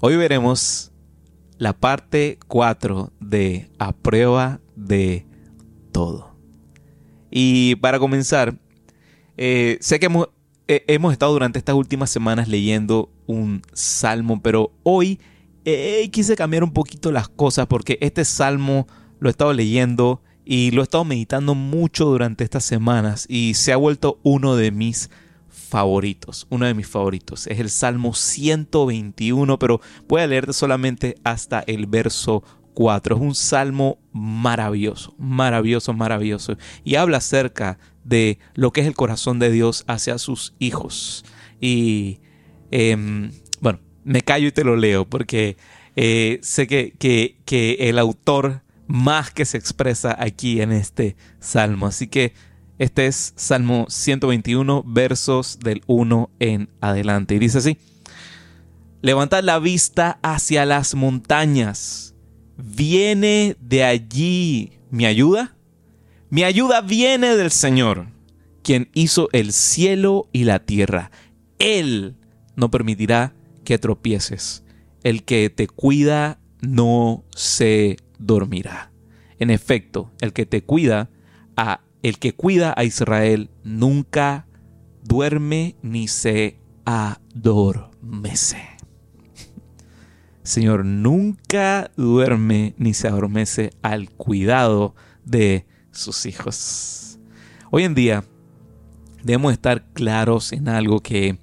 Hoy veremos la parte 4 de A prueba de todo. Y para comenzar, eh, sé que hemos, eh, hemos, estado durante estas últimas semanas leyendo un salmo, pero hoy eh, quise cambiar un poquito las cosas porque este salmo lo he estado leyendo y lo he estado meditando mucho durante estas semanas y se ha vuelto uno de mis favoritos, uno de mis favoritos. Es el Salmo 121, pero voy a leerte solamente hasta el verso 4. Es un salmo maravilloso, maravilloso, maravilloso. Y habla acerca de lo que es el corazón de Dios hacia sus hijos. Y em, bueno, me callo y te lo leo porque eh, sé que, que, que el autor más que se expresa aquí en este salmo. Así que este es Salmo 121, versos del 1 en adelante. Y dice así, levantad la vista hacia las montañas. ¿Viene de allí mi ayuda? Mi ayuda viene del Señor, quien hizo el cielo y la tierra. Él no permitirá que tropieces. El que te cuida no se dormirá. En efecto, el que te cuida a el que cuida a Israel nunca duerme ni se adormece. Señor nunca duerme ni se adormece al cuidado de sus hijos. Hoy en día debemos estar claros en algo que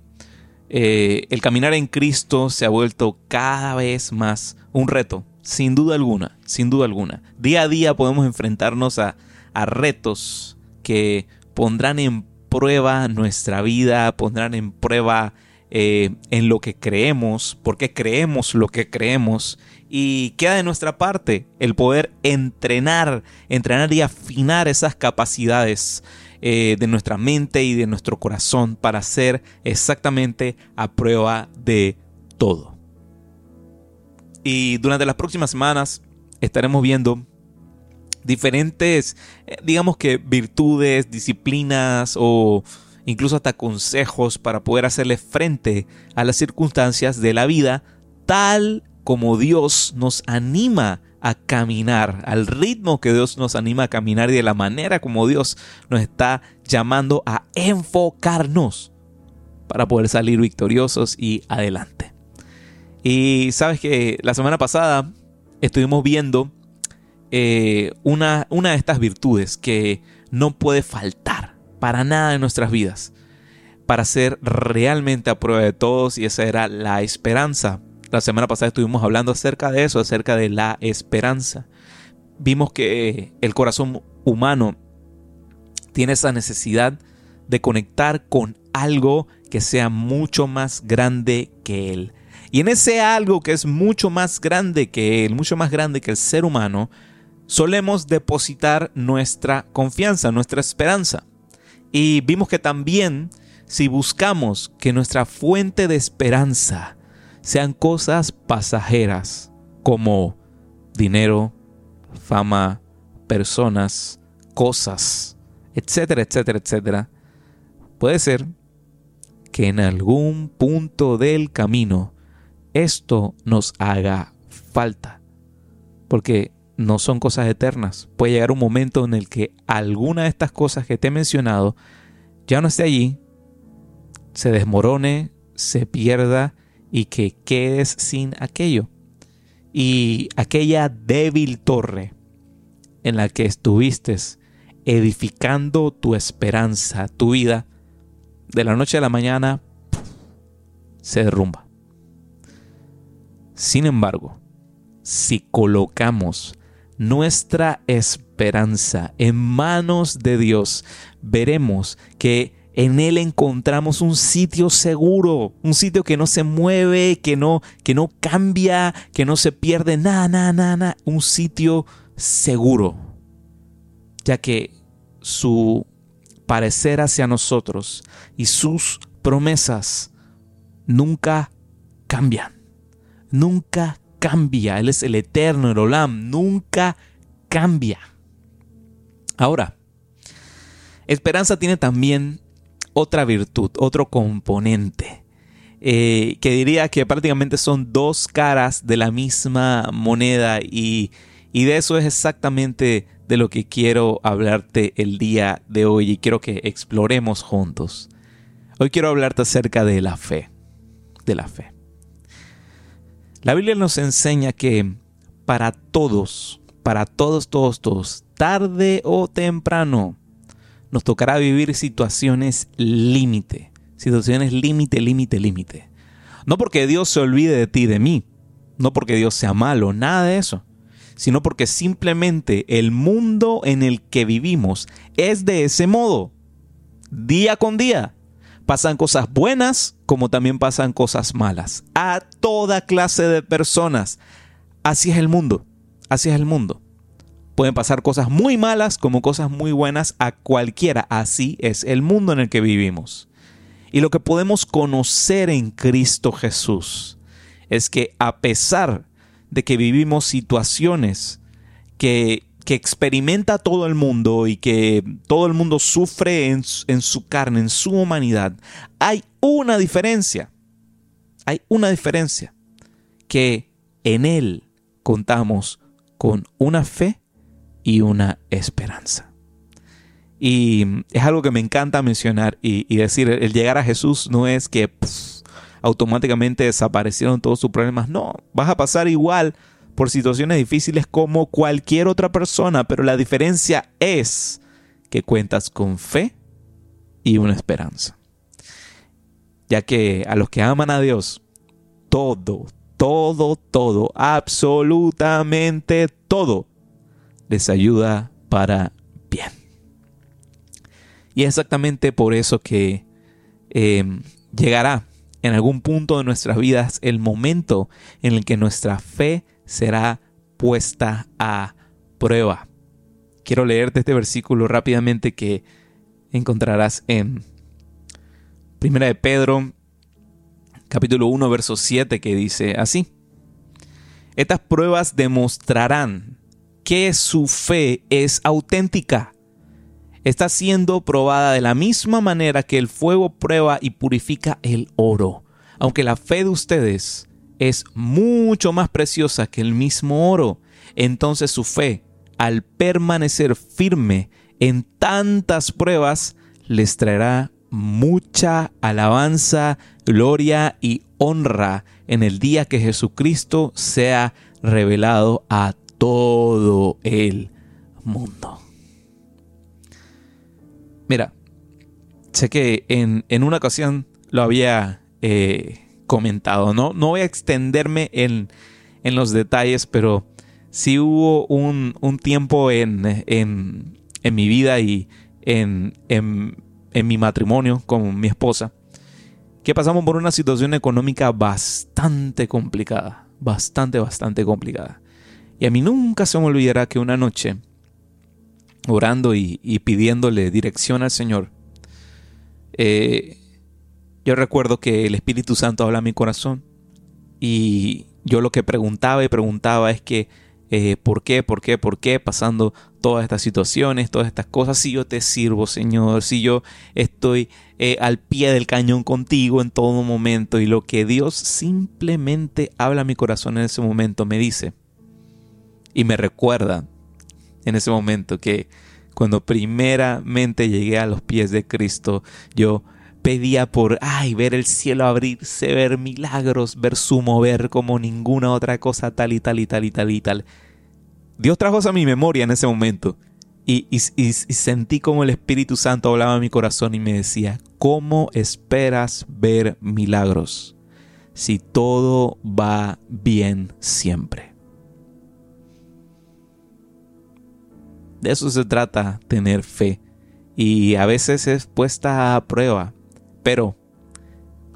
eh, el caminar en Cristo se ha vuelto cada vez más un reto, sin duda alguna, sin duda alguna. Día a día podemos enfrentarnos a a retos que pondrán en prueba nuestra vida, pondrán en prueba eh, en lo que creemos, porque creemos lo que creemos, y queda de nuestra parte el poder entrenar, entrenar y afinar esas capacidades eh, de nuestra mente y de nuestro corazón para ser exactamente a prueba de todo. Y durante las próximas semanas estaremos viendo diferentes, eh, digamos que virtudes, disciplinas o incluso hasta consejos para poder hacerle frente a las circunstancias de la vida tal como Dios nos anima a caminar, al ritmo que Dios nos anima a caminar y de la manera como Dios nos está llamando a enfocarnos para poder salir victoriosos y adelante. Y sabes que la semana pasada estuvimos viendo eh, una, una de estas virtudes que no puede faltar para nada en nuestras vidas para ser realmente a prueba de todos y esa era la esperanza. La semana pasada estuvimos hablando acerca de eso, acerca de la esperanza. Vimos que el corazón humano tiene esa necesidad de conectar con algo que sea mucho más grande que él. Y en ese algo que es mucho más grande que él, mucho más grande que el ser humano, solemos depositar nuestra confianza, nuestra esperanza. Y vimos que también si buscamos que nuestra fuente de esperanza sean cosas pasajeras como dinero, fama, personas, cosas, etcétera, etcétera, etcétera, puede ser que en algún punto del camino esto nos haga falta. Porque no son cosas eternas. Puede llegar un momento en el que alguna de estas cosas que te he mencionado ya no esté allí, se desmorone, se pierda y que quedes sin aquello. Y aquella débil torre en la que estuviste edificando tu esperanza, tu vida, de la noche a la mañana se derrumba. Sin embargo, si colocamos nuestra esperanza en manos de Dios, veremos que en él encontramos un sitio seguro, un sitio que no se mueve, que no, que no cambia, que no se pierde nada, nada, nada, un sitio seguro, ya que su parecer hacia nosotros y sus promesas nunca cambian, nunca cambia. Él es el eterno, el Olam, nunca cambia. Ahora, esperanza tiene también otra virtud, otro componente. eh, que diría que prácticamente son dos caras de la misma moneda y, y de eso es exactamente de lo que quiero hablarte el día de hoy y quiero que exploremos juntos. Hoy quiero hablarte acerca de la fe, de la fe. La Biblia nos enseña que para todos, para todos, todos, todos, tarde o temprano, nos tocará vivir situaciones límite situaciones límite, límite, límite. No porque Dios se olvide de ti, de mí, no porque Dios sea malo, nada de eso, sino porque simplemente el mundo en el que vivimos es de ese modo. Día con día. Pasan cosas buenas como también pasan cosas malas. A toda clase de personas. Así es el mundo. Así es el mundo. Pueden pasar cosas muy malas como cosas muy buenas a cualquiera. Así es el mundo en el que vivimos. Y lo que podemos conocer en Cristo Jesús es que a pesar de que vivimos situaciones que, que experimenta todo el mundo y que todo el mundo sufre en, su carne, en su humanidad, hay una diferencia. Hay una diferencia. Que en Él contamos con una fe y una esperanza. Y es algo que me encanta mencionar y, decir, el llegar a Jesús no es que automáticamente desaparecieron todos sus problemas, no, vas a pasar igual por situaciones difíciles como cualquier otra persona, pero la diferencia es que cuentas con fe y una esperanza. Ya que a los que aman a Dios, todo, todo, todo, absolutamente todo, les ayuda para bien. Y es exactamente por eso que em, llegará en algún punto de nuestras vidas el momento en el que nuestra fe será puesta a prueba. Quiero leerte este versículo rápidamente que encontrarás en Primera de Pedro, capítulo 1, verso 7, que dice así. Estas pruebas demostrarán que su fe es auténtica está siendo probada de la misma manera que el fuego prueba y purifica el oro. Aunque la fe de ustedes es mucho más preciosa que el mismo oro, entonces su fe, al permanecer firme en tantas pruebas, les traerá mucha alabanza, gloria y honra en el día que Jesucristo sea revelado a todo el mundo. Mira, sé que en, una ocasión lo había eh, comentado, ¿no? No voy a extenderme en, los detalles, pero sí hubo un, tiempo en, mi vida y en, mi matrimonio con mi esposa que pasamos por una situación económica bastante complicada, bastante, bastante complicada. Y a mí nunca se me olvidará que una noche orando y, pidiéndole dirección al Señor, eh, yo recuerdo que el Espíritu Santo habla a mi corazón y yo lo que preguntaba y preguntaba es que, eh, ¿por qué, por qué, por qué pasando todas estas situaciones, todas estas cosas? Si yo te sirvo, Señor, si yo estoy eh, al pie del cañón contigo en todo momento y lo que Dios simplemente habla a mi corazón en ese momento me dice y me recuerda en ese momento que cuando primeramente llegué a los pies de Cristo, yo pedía por, ay, ver el cielo abrirse, ver milagros, ver su mover como ninguna otra cosa, tal y tal y tal y tal y tal. Dios trajo eso a mi memoria en ese momento. Y, y, sentí como el Espíritu Santo hablaba a mi corazón y me decía, ¿cómo esperas ver milagros si todo va bien siempre? De eso se trata tener fe. Y a veces es puesta a prueba. Pero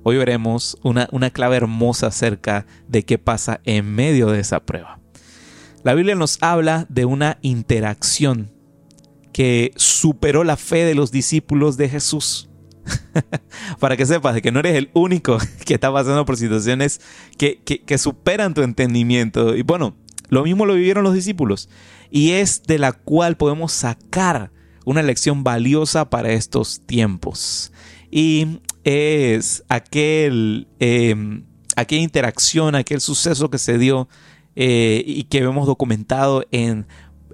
hoy veremos una, una clave hermosa acerca de qué pasa en medio de esa prueba. La Biblia nos habla de una interacción que superó la fe de los discípulos de Jesús. Para que sepas que no eres el único que está pasando por situaciones que, que superan tu entendimiento. Y bueno, lo mismo lo vivieron los discípulos y es de la cual podemos sacar una lección valiosa para estos tiempos. Y es aquel, em, aquella interacción, aquel suceso que se dio eh, y que vemos documentado en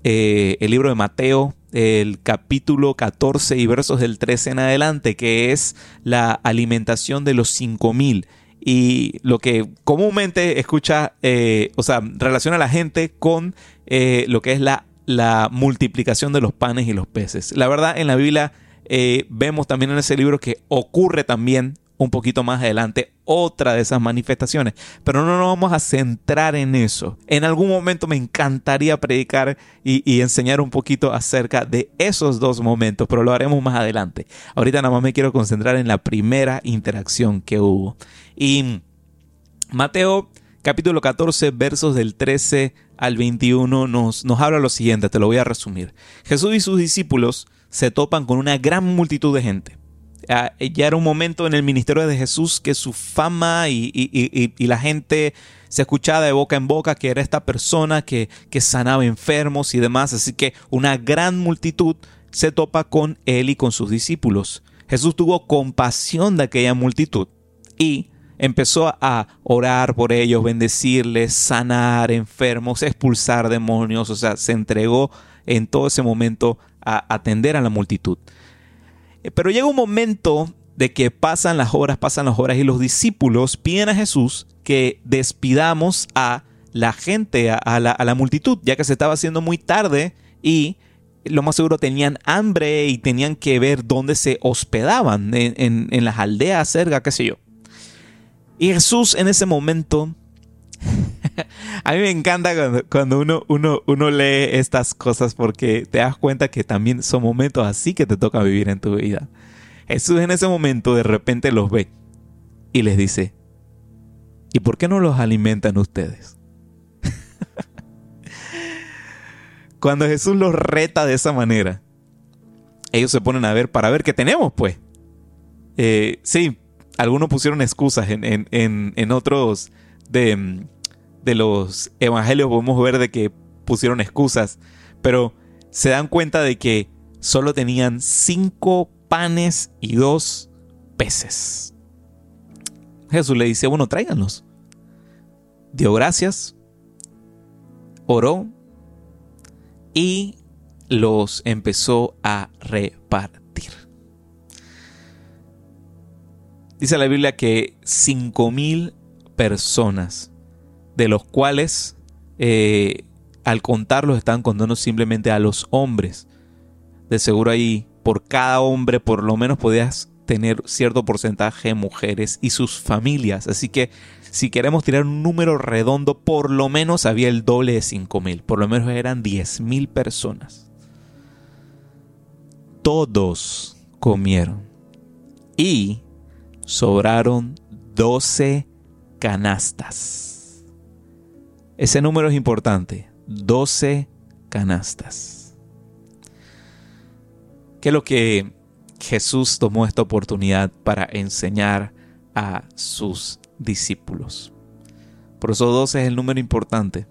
eh, el libro de Mateo, el capítulo 14 y versos del 13 en adelante, que es la alimentación de los 5000 y lo que comúnmente escucha, eh, o sea, relaciona a la gente con lo que es la, la multiplicación de los panes y los peces. La verdad, en la Biblia eh, vemos también en ese libro que ocurre también un poquito más adelante otra de esas manifestaciones. Pero no nos vamos a centrar en eso. En algún momento me encantaría predicar y, enseñar un poquito acerca de esos dos momentos, pero lo haremos más adelante. Ahorita nada más me quiero concentrar en la primera interacción que hubo. Y Mateo capítulo 14 versos del 13 al 21 nos, nos habla lo siguiente, te lo voy a resumir. Jesús y sus discípulos se topan con una gran multitud de gente. Ah, ya era un momento en el ministerio de Jesús que su fama y, la gente se escuchaba de boca en boca que era esta persona que, que sanaba enfermos y demás. Así que una gran multitud se topa con él y con sus discípulos. Jesús tuvo compasión de aquella multitud y empezó a orar por ellos, bendecirles, sanar enfermos, expulsar demonios, o sea, se entregó en todo ese momento a atender a la multitud. Eh, pero llega un momento de que pasan las horas, pasan las horas y los discípulos piden a Jesús que despidamos a la gente, a, la, multitud, ya que se estaba haciendo muy tarde y lo más seguro tenían hambre y tenían que ver dónde se hospedaban, en, en las aldeas cerca, qué sé yo. Y Jesús en ese momento a mí me encanta cuando, uno, uno, uno lee estas cosas porque te das cuenta que también son momentos así que te toca vivir en tu vida. Jesús en ese momento de repente los ve y les dice, ¿y por qué no los alimentan ustedes? cuando Jesús los reta de esa manera, ellos se ponen a ver para ver qué tenemos, pues. Eh, sí, algunos pusieron excusas en, en otros de, de los evangelios podemos ver de que pusieron excusas, pero se dan cuenta de que solo tenían cinco panes y dos peces. Jesús le dice, bueno, tráiganlos. Dio gracias, oró y los empezó a repartir. Dice la Biblia que cinco mil personas de los cuales eh, al contarlos están contando simplemente a los hombres. De seguro ahí por cada hombre por lo menos podías tener cierto porcentaje de mujeres y sus familias. Así que si queremos tirar un número redondo, por lo menos había el doble de 5.000. Por lo menos eran 10.000 personas. Todos comieron. Y sobraron 12 canastas. Ese número es importante. 12 canastas. ¿Qué es lo que Jesús tomó esta oportunidad para enseñar a sus discípulos? Por eso 12 es el número importante.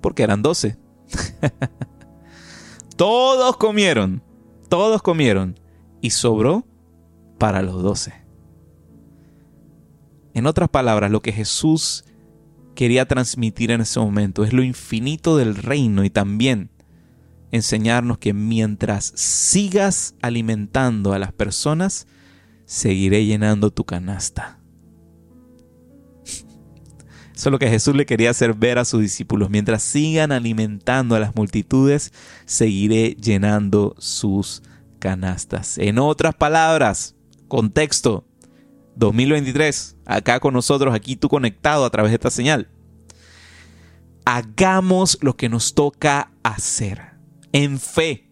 Porque eran 12. todos comieron. Todos comieron. Y sobró para los 12. En otras palabras, lo que Jesús quería transmitir en ese momento. Es lo infinito del reino y también enseñarnos que mientras sigas alimentando a las personas, seguiré llenando tu canasta. Eso es lo que Jesús le quería hacer ver a sus discípulos. Mientras sigan alimentando a las multitudes, seguiré llenando sus canastas. En otras palabras, contexto, 2023, acá con nosotros, aquí tú conectado a través de esta señal. Hagamos lo que nos toca hacer. En fe,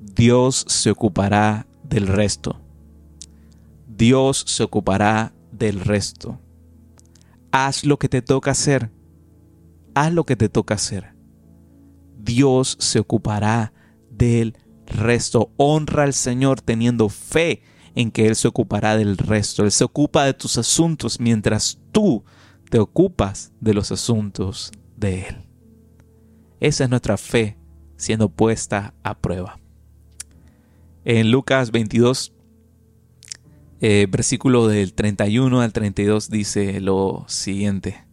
Dios se ocupará del resto. Dios se ocupará del resto. Haz lo que te toca hacer. Haz lo que te toca hacer. Dios se ocupará del resto. Honra al Señor teniendo fe en que Él se ocupará del resto. Él se ocupa de tus asuntos mientras tú te ocupas de los asuntos de Él. Esa es nuestra fe siendo puesta a prueba. En Lucas 22, eh, versículo del 31 al 32 dice lo siguiente.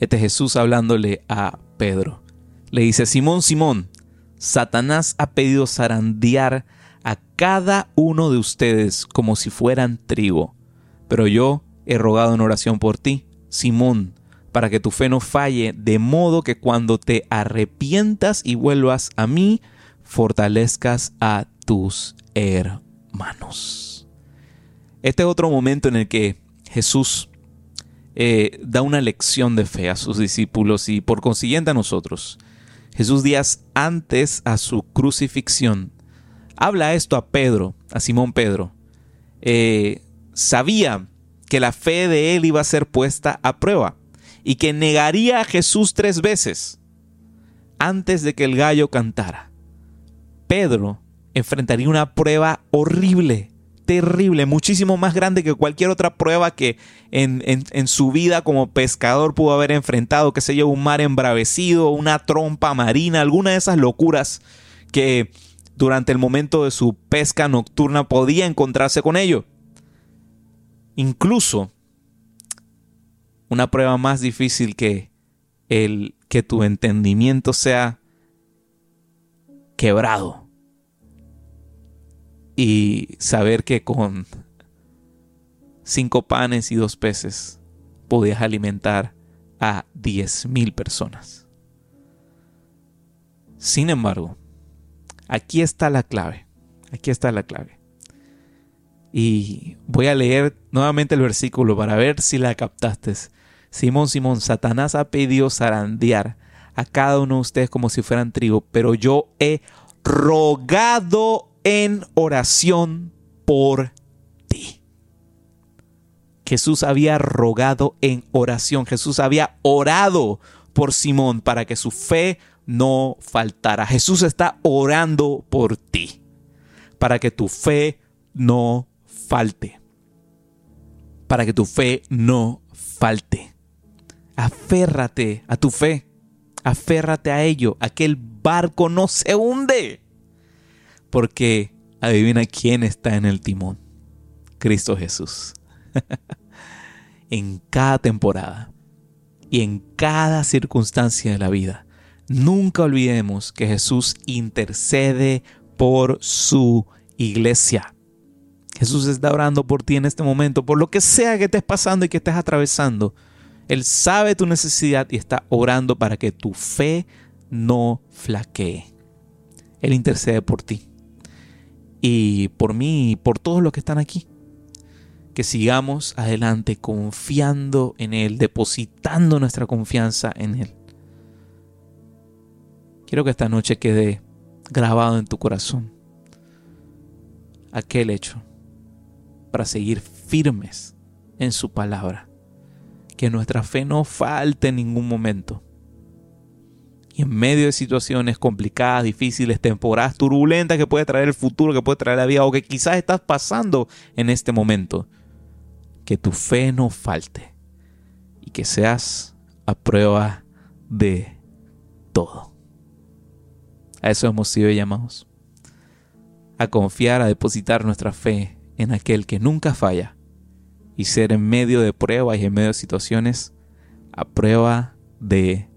Este Jesús hablándole a Pedro. Le dice, Simón, Simón, Satanás ha pedido zarandear a cada uno de ustedes como si fueran trigo. Pero yo he rogado en oración por ti, Simón, para que tu fe no falle, de modo que cuando te arrepientas y vuelvas a mí, fortalezcas a tus hermanos. Este es otro momento en el que Jesús eh, da una lección de fe a sus discípulos y por consiguiente a nosotros. Jesús días antes a su crucifixión habla esto a Pedro, a Simón Pedro. Eh, sabía que la fe de él iba a ser puesta a prueba y que negaría a Jesús tres veces antes de que el gallo cantara. Pedro enfrentaría una prueba horrible, terrible, muchísimo más grande que cualquier otra prueba que en, en, su vida como pescador pudo haber enfrentado, que se yo, un mar embravecido, una trompa marina, alguna de esas locuras que durante el momento de su pesca nocturna podía encontrarse con ello. Incluso una prueba más difícil que el que tu entendimiento sea quebrado y saber que con cinco panes y dos peces podías alimentar a diez mil personas. Sin embargo, aquí está la clave. Aquí está la clave. Y voy a leer nuevamente el versículo para ver si la captaste. Simón, Simón, Satanás ha pedido zarandear a cada uno de ustedes como si fueran trigo, pero yo he rogado en oración por ti. Jesús había rogado en oración, Jesús había orado por Simón para que su fe no faltara. Jesús está orando por ti, para que tu fe no falte. Para que tu fe no falte. Aférrate a tu fe. Aférrate a ello. Aquel barco no se hunde. Porque adivina quién está en el timón. Cristo Jesús. en cada temporada y en cada circunstancia de la vida, nunca olvidemos que Jesús intercede por su iglesia. Jesús está orando por ti en este momento, por lo que sea que estés pasando y que estés atravesando. Él sabe tu necesidad y está orando para que tu fe no flaquee. Él intercede por ti y por mí y por todos los que están aquí. Que sigamos adelante confiando en Él, depositando nuestra confianza en Él. Quiero que esta noche quede grabado en tu corazón aquel hecho para seguir firmes en su palabra. Que nuestra fe no falte en ningún momento y en medio de situaciones complicadas, difíciles, temporadas turbulentas que puede traer el futuro, que puede traer la vida o que quizás estás pasando en este momento, que tu fe no falte y que seas a prueba de todo. A eso hemos sido llamados. A confiar, a depositar nuestra fe en aquel que nunca falla y ser en medio de pruebas y en medio de situaciones a prueba de